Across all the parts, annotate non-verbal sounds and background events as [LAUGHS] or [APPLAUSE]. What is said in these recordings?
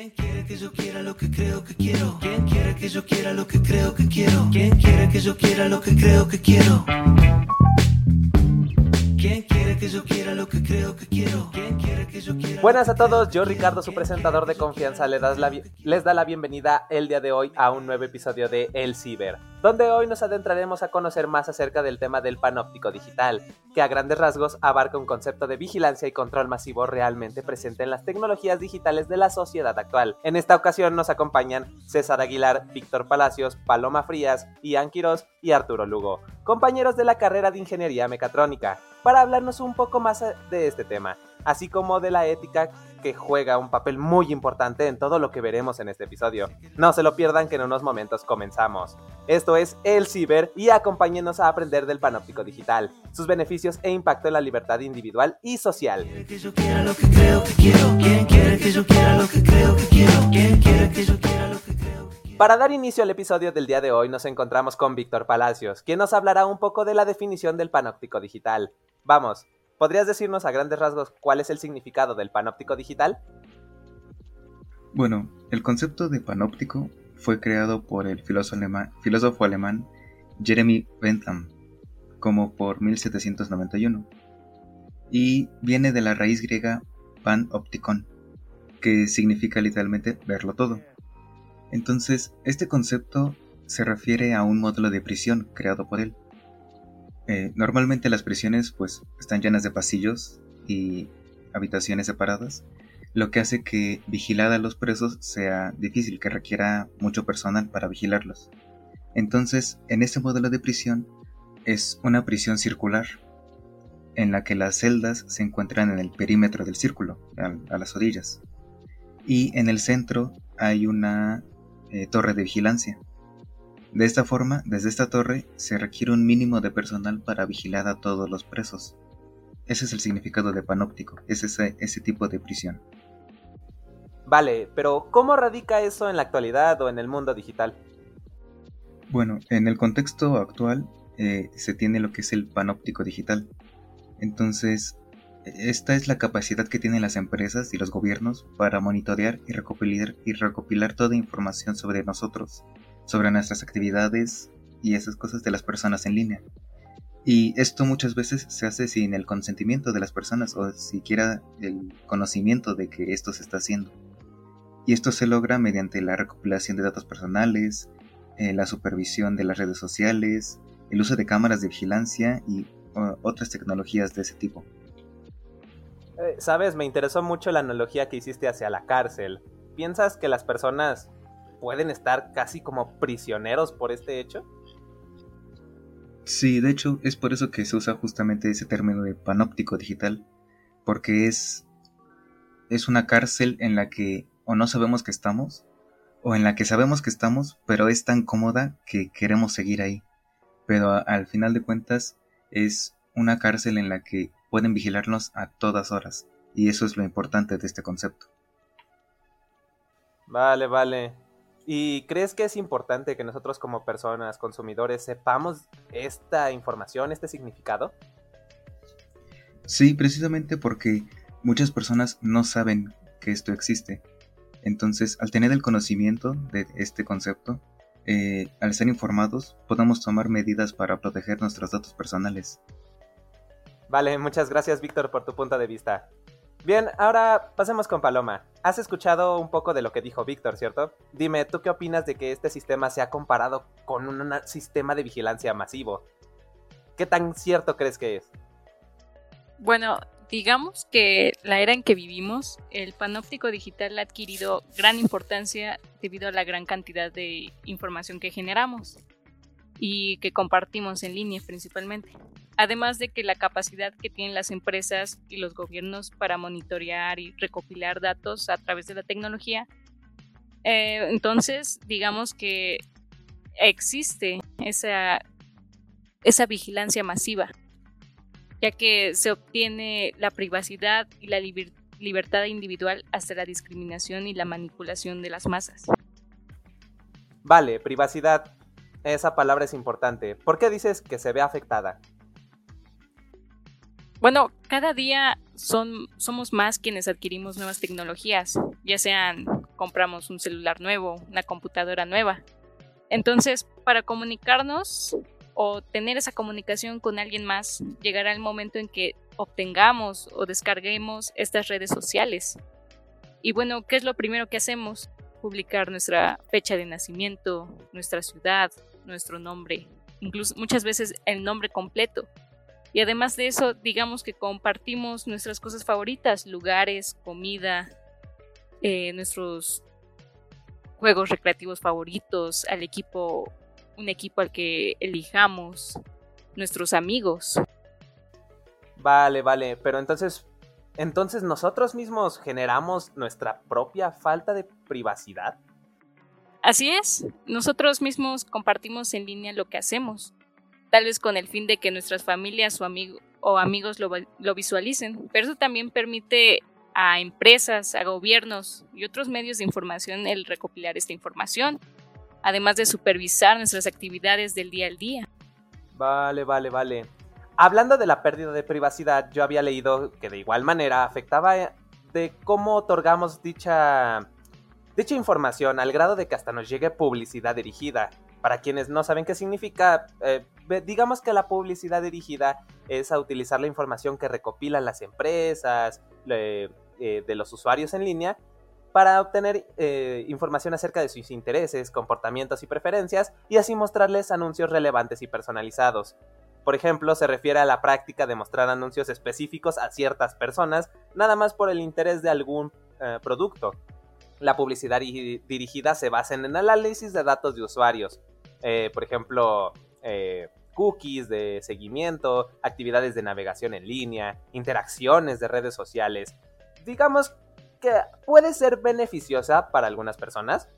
¿Quién quiere que yo quiera lo que creo que quiero? ¿Quién quiere que yo quiera lo que creo que quiero? ¿Quién quiere que yo quiera lo que creo que quiero? ¿Quién quiere que yo quiera lo que creo que quiero? ¿Quién quiere que yo quiera Buenas a todos, yo Ricardo, su presentador de confianza, les, das la bi- les da la bienvenida el día de hoy a un nuevo episodio de El Ciber, donde hoy nos adentraremos a conocer más acerca del tema del panóptico digital, que a grandes rasgos abarca un concepto de vigilancia y control masivo realmente presente en las tecnologías digitales de la sociedad actual. En esta ocasión nos acompañan César Aguilar, Víctor Palacios, Paloma Frías, Ian Quirós y Arturo Lugo, compañeros de la carrera de Ingeniería Mecatrónica, para hablarnos un poco más de este tema, así como de la ética que juega un papel muy importante en todo lo que veremos en este episodio. No se lo pierdan que en unos momentos comenzamos. Esto es El Ciber y acompáñenos a aprender del panóptico digital, sus beneficios e impacto en la libertad individual y social. Para dar inicio al episodio del día de hoy nos encontramos con Víctor Palacios, quien nos hablará un poco de la definición del panóptico digital. Vamos, ¿podrías decirnos a grandes rasgos cuál es el significado del panóptico digital? Bueno, el concepto de panóptico fue creado por el filósofo alemán, Jeremy Bentham, como por 1791, y viene de la raíz griega panoptikon, que significa literalmente verlo todo. Entonces, este concepto se refiere a un modelo de prisión creado por él. Eh, normalmente las prisiones pues están llenas de pasillos y habitaciones separadas, lo que hace que vigilar a los presos sea difícil, que requiera mucho personal para vigilarlos. Entonces, en este modelo de prisión es una prisión circular, en la que las celdas se encuentran en el perímetro del círculo, a, a las orillas. Y en el centro hay una eh, torre de vigilancia. De esta forma, desde esta torre se requiere un mínimo de personal para vigilar a todos los presos. Ese es el significado de panóptico, es ese, ese tipo de prisión. Vale, pero ¿cómo radica eso en la actualidad o en el mundo digital? Bueno, en el contexto actual eh, se tiene lo que es el panóptico digital. Entonces, esta es la capacidad que tienen las empresas y los gobiernos para monitorear y recopilar, y recopilar toda información sobre nosotros, sobre nuestras actividades y esas cosas de las personas en línea. Y esto muchas veces se hace sin el consentimiento de las personas o siquiera el conocimiento de que esto se está haciendo. Y esto se logra mediante la recopilación de datos personales, eh, la supervisión de las redes sociales, el uso de cámaras de vigilancia y otras tecnologías de ese tipo. Eh, Sabes, me interesó mucho la analogía que hiciste hacia la cárcel. ¿Piensas que las personas pueden estar casi como prisioneros por este hecho? Sí, de hecho es por eso que se usa justamente ese término de panóptico digital, porque es, es una cárcel en la que o no sabemos que estamos, o en la que sabemos que estamos, pero es tan cómoda que queremos seguir ahí. Pero al final de cuentas es una cárcel en la que pueden vigilarnos a todas horas, y eso es lo importante de este concepto. Vale, vale. ¿Y crees que es importante que nosotros como personas, consumidores, sepamos esta información, este significado? Sí, precisamente porque muchas personas no saben que esto existe. Entonces, al tener el conocimiento de este concepto, eh, al ser informados, podemos tomar medidas para proteger nuestros datos personales. Vale, muchas gracias Víctor por tu punto de vista. Bien, ahora pasemos con Paloma. Has escuchado un poco de lo que dijo Víctor, ¿cierto? Dime, ¿tú qué opinas de que este sistema se ha comparado con un sistema de vigilancia masivo? ¿Qué tan cierto crees que es? Bueno, digamos que la era en que vivimos, el panóptico digital ha adquirido gran importancia debido a la gran cantidad de información que generamos y que compartimos en línea principalmente. Además de que la capacidad que tienen las empresas y los gobiernos para monitorear y recopilar datos a través de la tecnología, eh, entonces [LAUGHS] digamos que existe esa, esa vigilancia masiva ya que se obtiene la privacidad y la liber- libertad individual hasta la discriminación y la manipulación de las masas. Vale, privacidad. Esa palabra es importante. ¿Por qué dices que se ve afectada? Bueno, cada día somos más quienes adquirimos nuevas tecnologías, ya sean compramos un celular nuevo, una computadora nueva. Entonces, para comunicarnos o tener esa comunicación con alguien más, llegará el momento en que obtengamos o descarguemos estas redes sociales. Y bueno, ¿qué es lo primero que hacemos? Publicar nuestra fecha de nacimiento, nuestra ciudad, nuestro nombre, incluso muchas veces el nombre completo. Y además de eso, digamos que compartimos nuestras cosas favoritas, lugares, comida, eh, nuestros juegos recreativos favoritos, al equipo, un equipo al que elijamos, nuestros amigos. Vale, vale, pero entonces, entonces nosotros mismos generamos nuestra propia falta de privacidad. Así es, nosotros mismos compartimos en línea lo que hacemos, tal vez con el fin de que nuestras familias o, o amigos lo, lo visualicen, pero eso también permite a empresas, a gobiernos y otros medios de información el recopilar esta información, además de supervisar nuestras actividades del día al día. Vale, vale, vale. Hablando de la pérdida de privacidad, yo había leído que de igual manera afectaba de cómo otorgamos dicha dicha información al grado de que hasta nos llegue publicidad dirigida. Para quienes no saben qué significa, eh, digamos que la publicidad dirigida es a utilizar la información que recopilan las empresas eh, de los usuarios en línea para obtener eh, información acerca de sus intereses, comportamientos y preferencias y así mostrarles anuncios relevantes y personalizados. Por ejemplo, se refiere a la práctica de mostrar anuncios específicos a ciertas personas, nada más por el interés de algún producto. La publicidad dirigida se basa en el análisis de datos de usuarios, eh, por ejemplo, eh, cookies de seguimiento, actividades de navegación en línea, interacciones de redes sociales. Digamos que puede ser beneficiosa para algunas personas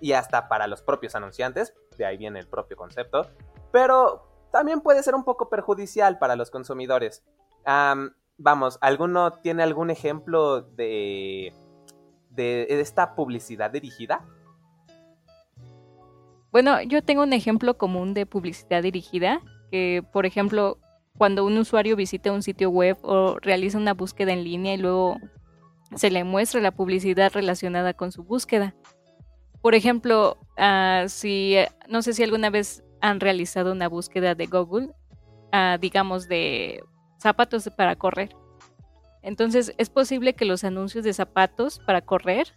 y hasta para los propios anunciantes, de ahí viene el propio concepto, pero también puede ser un poco perjudicial para los consumidores. vamos, ¿alguno tiene algún ejemplo de de esta publicidad dirigida? Bueno, yo tengo un ejemplo común de publicidad dirigida, que por ejemplo, cuando un usuario visita un sitio web o realiza una búsqueda en línea y luego se le muestra la publicidad relacionada con su búsqueda. Por ejemplo, uh, si no sé si alguna vez han realizado una búsqueda de Google, uh, digamos de zapatos para correr. Entonces es posible que los anuncios de zapatos para correr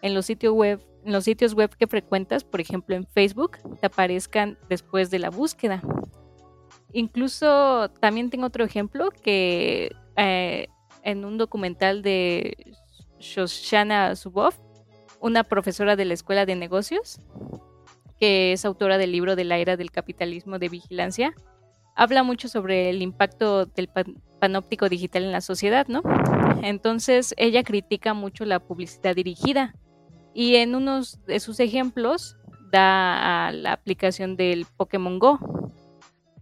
en los sitios web, los sitios web que frecuentas, por ejemplo en Facebook, te aparezcan después de la búsqueda. Incluso también tengo otro ejemplo que eh, en un documental de Shoshana Zuboff, una profesora de la Escuela de Negocios, que es autora del libro de la era del capitalismo de vigilancia, habla mucho sobre el impacto del panóptico digital en la sociedad, ¿no? Entonces ella critica mucho la publicidad dirigida y en unos de sus ejemplos da a la aplicación del Pokémon Go,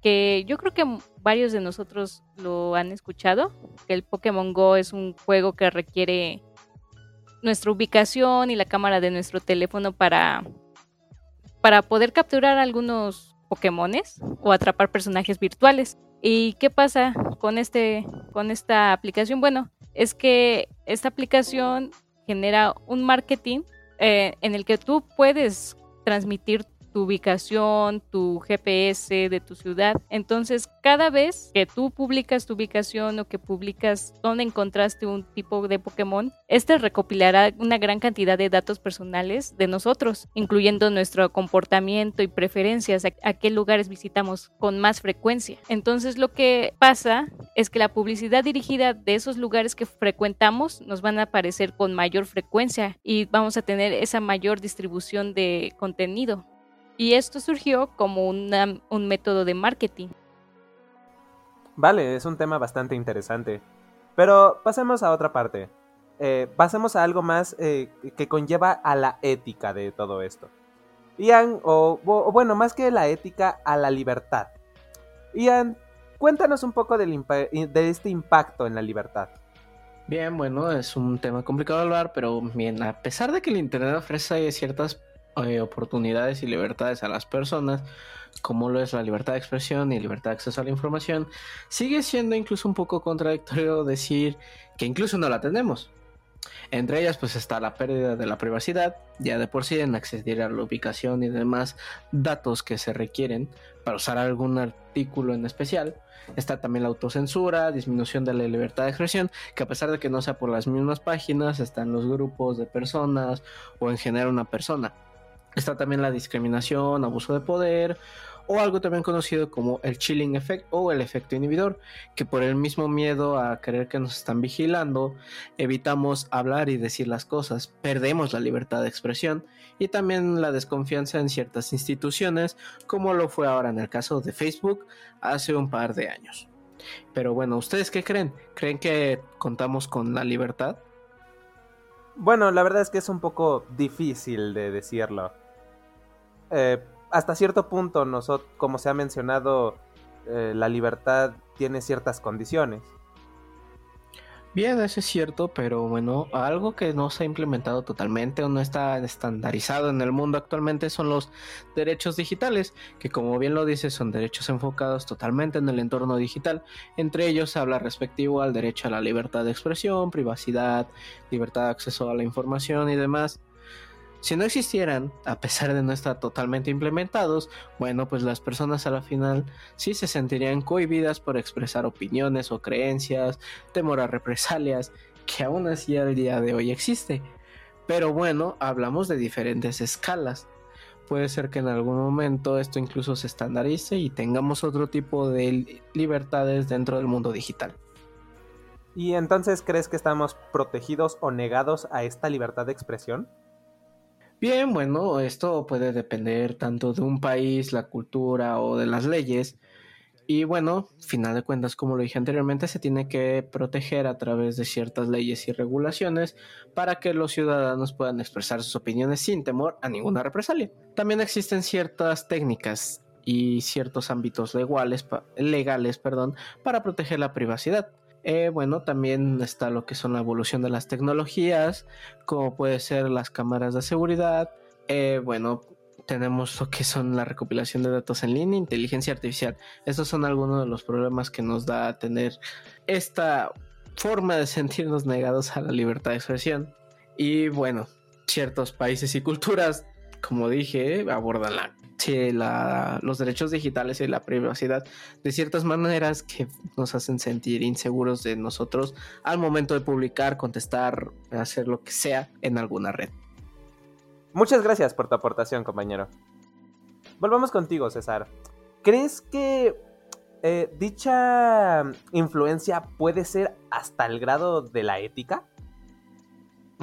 que yo creo que varios de nosotros lo han escuchado, que el Pokémon Go es un juego que requiere nuestra ubicación y la cámara de nuestro teléfono para, para poder capturar algunos Pokémones o atrapar personajes virtuales. ¿Y qué pasa con, este, con esta aplicación? Bueno, es que esta aplicación genera un marketing eh, en el que tú puedes transmitir tu ubicación, tu GPS de tu ciudad. Entonces, cada vez que tú publicas tu ubicación o que publicas dónde encontraste un tipo de Pokémon, este recopilará una gran cantidad de datos personales de nosotros, incluyendo nuestro comportamiento y preferencias, a, qué lugares visitamos con más frecuencia. Entonces, lo que pasa es que la publicidad dirigida de esos lugares que frecuentamos nos van a aparecer con mayor frecuencia y vamos a tener esa mayor distribución de contenido. Y esto surgió como un método de marketing. Vale, es un tema bastante interesante. Pero pasemos a otra parte. Eh, pasemos a algo más eh, que conlleva a la ética de todo esto. Ian, o, bueno, más que la ética, a la libertad. Ian, cuéntanos un poco de este impacto en la libertad. Bien, bueno, es un tema complicado de hablar, pero bien, a pesar de que el Internet ofrece ciertas eh, oportunidades y libertades a las personas, como lo es la libertad de expresión y libertad de acceso a la información, sigue siendo incluso un poco contradictorio decir que incluso no la tenemos. Entre ellas pues está la pérdida de la privacidad, ya de por sí en acceder a la ubicación y demás datos que se requieren para usar algún artículo en especial. Está también la autocensura, disminución de la libertad de expresión, que a pesar de que no sea por las mismas páginas, están los grupos de personas o en general una persona. Está también la discriminación, abuso de poder o algo también conocido como el chilling effect o el efecto inhibidor, que por el mismo miedo a creer que nos están vigilando, evitamos hablar y decir las cosas, perdemos la libertad de expresión y también la desconfianza en ciertas instituciones, como lo fue ahora en el caso de Facebook hace un par de años. Pero bueno, ¿ustedes qué creen? ¿Creen que contamos con la libertad? Bueno, la verdad es que es un poco difícil de decirlo. Eh, hasta cierto punto, nosotros, como se ha mencionado, eh, la libertad tiene ciertas condiciones. Bien, eso es cierto, pero bueno, algo que no se ha implementado totalmente o no está estandarizado en el mundo actualmente son los derechos digitales, que como bien lo dice son derechos enfocados totalmente en el entorno digital. Entre ellos se habla respectivo al derecho a la libertad de expresión, privacidad, libertad de acceso a la información y demás. Si no existieran, a pesar de no estar totalmente implementados, bueno, pues las personas a la final sí se sentirían cohibidas por expresar opiniones o creencias, temor a represalias, que aún así al día de hoy existe. Pero bueno, hablamos de diferentes escalas. Puede ser que en algún momento esto incluso se estandarice y tengamos otro tipo de libertades dentro del mundo digital. ¿Y entonces crees que estamos protegidos o negados a esta libertad de expresión? Bien, bueno, esto puede depender tanto de un país, la cultura o de las leyes. Y bueno, final de cuentas, como lo dije anteriormente, se tiene que proteger a través de ciertas leyes y regulaciones para que los ciudadanos puedan expresar sus opiniones sin temor a ninguna represalia. También existen ciertas técnicas y ciertos ámbitos legales, legales perdón, para proteger la privacidad. Eh, bueno, también está lo que son la evolución de las tecnologías, como puede ser las cámaras de seguridad. Eh, bueno, tenemos lo que son la recopilación de datos en línea, inteligencia artificial. Estos son algunos de los problemas que nos da tener esta forma de sentirnos negados a la libertad de expresión. Y bueno, ciertos países y culturas, como dije, abordan la los derechos digitales y la privacidad de ciertas maneras que nos hacen sentir inseguros de nosotros al momento de publicar, contestar, hacer lo que sea en alguna red. Muchas gracias por tu aportación, compañero. Volvamos contigo, César. ¿Crees que eh, dicha influencia puede ser hasta el grado de la ética?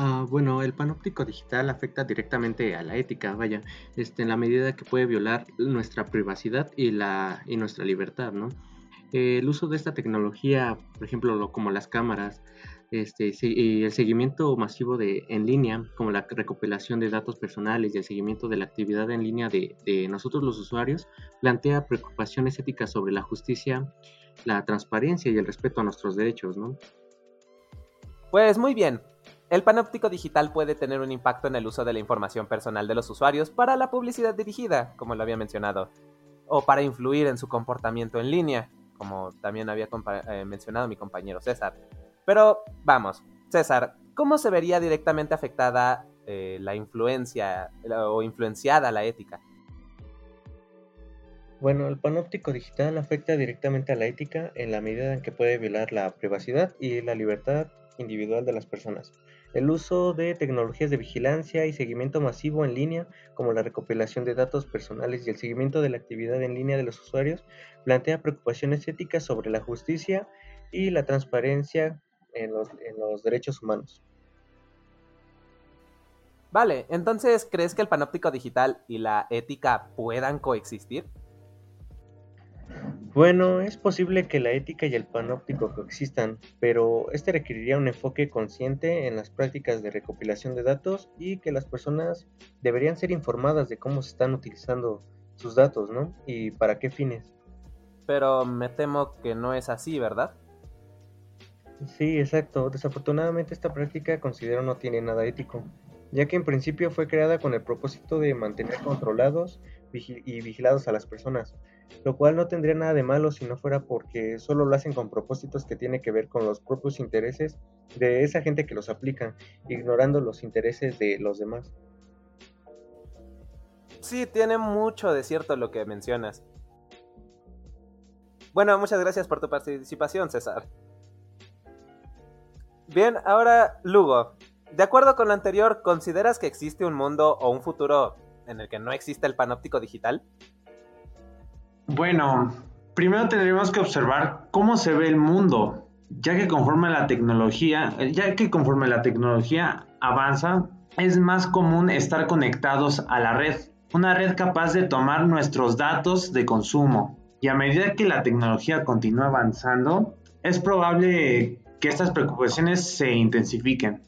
Ah, bueno, el panóptico digital afecta directamente a la ética, vaya, este, en la medida que puede violar nuestra privacidad y, la, y nuestra libertad, ¿no? el uso de esta tecnología, por ejemplo, como las cámaras, este, y el seguimiento masivo de, en línea, como la recopilación de datos personales y el seguimiento de la actividad en línea de, de nosotros los usuarios, plantea preocupaciones éticas sobre la justicia, la transparencia y el respeto a nuestros derechos, ¿no? Pues muy bien, el panóptico digital puede tener un impacto en el uso de la información personal de los usuarios para la publicidad dirigida, como lo había mencionado, o para influir en su comportamiento en línea, como también había eh, mencionado mi compañero César. Pero vamos, César, ¿cómo se vería directamente afectada eh, la influencia o influenciada la ética? Bueno, el panóptico digital afecta directamente a la ética en la medida en que puede violar la privacidad y la libertad individual de las personas. El uso de tecnologías de vigilancia y seguimiento masivo en línea, como la recopilación de datos personales y el seguimiento de la actividad en línea de los usuarios, plantea preocupaciones éticas sobre la justicia y la transparencia en los, derechos humanos. Vale, entonces, ¿crees que el panóptico digital y la ética puedan coexistir? Bueno, es posible que la ética y el panóptico coexistan, pero este requeriría un enfoque consciente en las prácticas de recopilación de datos y que las personas deberían ser informadas de cómo se están utilizando sus datos, ¿no? Y para qué fines. Pero me temo que no es así, ¿verdad? Sí, exacto. Desafortunadamente esta práctica considero no tiene nada ético, ya que en principio fue creada con el propósito de mantener controlados y vigilados a las personas lo cual no tendría nada de malo si no fuera porque solo lo hacen con propósitos que tienen que ver con los propios intereses de esa gente que los aplica, ignorando los intereses de los demás. Sí, tiene mucho de cierto lo que mencionas. Bueno, muchas gracias por tu participación, César. Bien, ahora, Lugo. De acuerdo con lo anterior, ¿consideras que existe un mundo o un futuro en el que no existe el panóptico digital? Bueno, primero tendríamos que observar cómo se ve el mundo, ya que conforme la tecnología, ya que conforme la tecnología avanza, es más común estar conectados a la red, una red capaz de tomar nuestros datos de consumo. Y a medida que la tecnología continúa avanzando, es probable que estas preocupaciones se intensifiquen.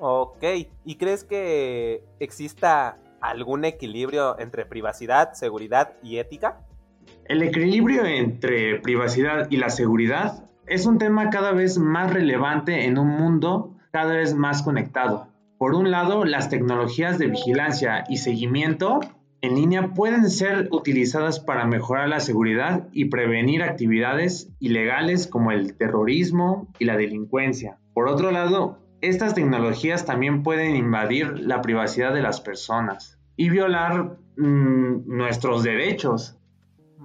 Ok, ¿y crees que exista algún equilibrio entre privacidad, seguridad y ética? El equilibrio entre privacidad y la seguridad es un tema cada vez más relevante en un mundo cada vez más conectado. Por un lado, las tecnologías de vigilancia y seguimiento en línea pueden ser utilizadas para mejorar la seguridad y prevenir actividades ilegales como el terrorismo y la delincuencia. Por otro lado, estas tecnologías también pueden invadir la privacidad de las personas y violar mm, nuestros derechos.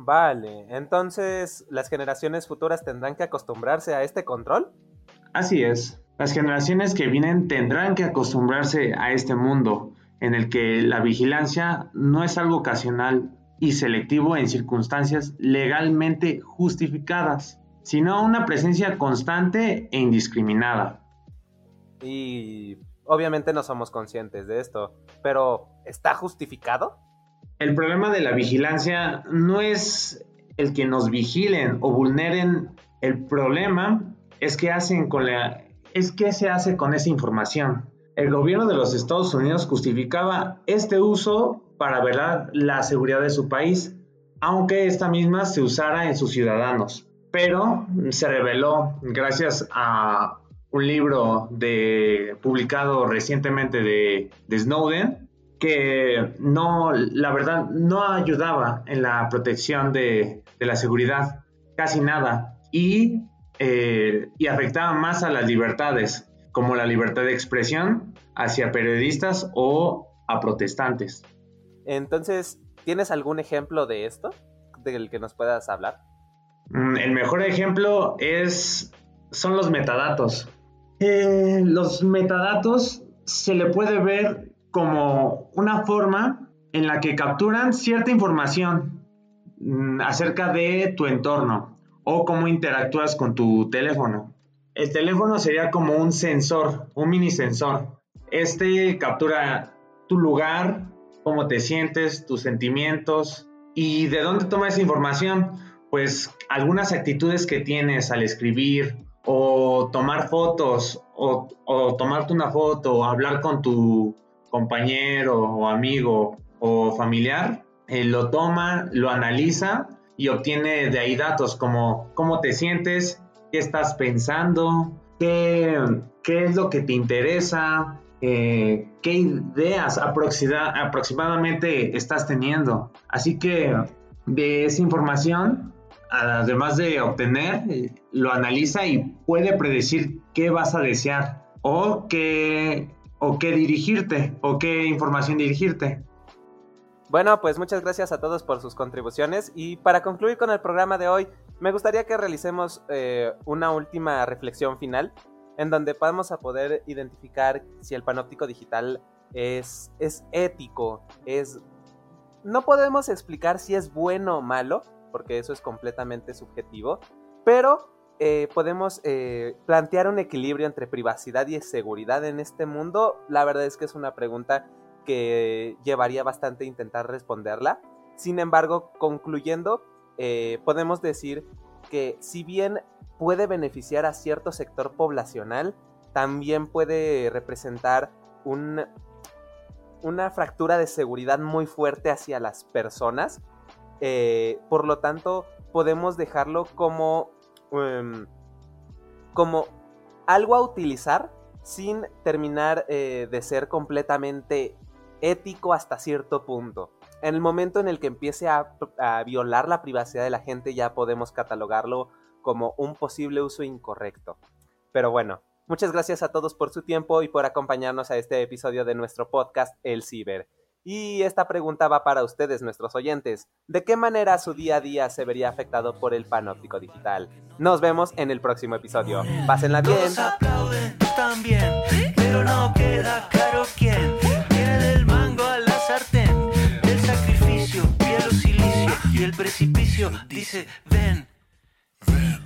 Vale, entonces las generaciones futuras tendrán que acostumbrarse a este control. Así es, las generaciones que vienen tendrán que acostumbrarse a este mundo en el que la vigilancia no es algo ocasional y selectivo en circunstancias legalmente justificadas, sino una presencia constante e indiscriminada. Y obviamente no somos conscientes de esto, pero ¿está justificado? El problema de la vigilancia no es el que nos vigilen o vulneren, el problema es que hacen con la es qué se hace con esa información. El gobierno de los Estados Unidos justificaba este uso para velar la seguridad de su país, aunque esta misma se usara en sus ciudadanos. Pero se reveló, gracias a un libro publicado recientemente de, Snowden, que no, la verdad, no ayudaba en la protección de, de la seguridad, casi nada. Y eh, y afectaba más a las libertades, como la libertad de expresión hacia periodistas o a protestantes. Entonces, ¿tienes algún ejemplo de esto del que nos puedas hablar? Mm, el mejor ejemplo es, son los metadatos. Eh, los metadatos se le puede ver como una forma en la que capturan cierta información mm, acerca de tu entorno o cómo interactúas con tu teléfono. El teléfono sería como un sensor, un mini sensor. Este captura tu lugar, cómo te sientes, tus sentimientos y de dónde toma esa información. Pues algunas actitudes que tienes al escribir o tomar fotos o, tomarte una foto o hablar con tu compañero o amigo o familiar, eh, lo toma, lo analiza y obtiene de ahí datos como cómo te sientes, qué estás pensando, qué, qué es lo que te interesa, eh, qué ideas aproximadamente estás teniendo. Así que de esa información, además de obtener, lo analiza y puede predecir qué vas a desear o qué, o qué dirigirte o qué información dirigirte. Bueno, pues muchas gracias a todos por sus contribuciones y para concluir con el programa de hoy, me gustaría que realicemos eh, una última reflexión final en donde podamos a poder identificar si el panóptico digital es, es ético, es... No podemos explicar si es bueno o malo, porque eso es completamente subjetivo, pero eh, podemos eh, plantear un equilibrio entre privacidad y seguridad en este mundo. La verdad es que es una pregunta que llevaría bastante intentar responderla. Sin embargo, concluyendo, eh, podemos decir que si bien puede beneficiar a cierto sector poblacional, también puede representar un, una fractura de seguridad muy fuerte hacia las personas. Por lo tanto, podemos dejarlo como, em, como algo a utilizar sin terminar eh, de ser completamente ético hasta cierto punto. en el momento en el que empiece a, a violar la privacidad de la gente ya podemos catalogarlo como un posible uso incorrecto. Pero bueno, muchas gracias a todos por su tiempo y por acompañarnos a este episodio de nuestro podcast El Ciber. Y esta pregunta va para ustedes, nuestros oyentes. ¿De qué manera su día a día se vería afectado por el panóptico digital? Nos vemos en el próximo episodio. Pásenla bien. Todos aplauden también, pero no queda claro quién. Viene del mango a la sartén, del sacrificio, piel o silicio y el precipicio dice ven. ven.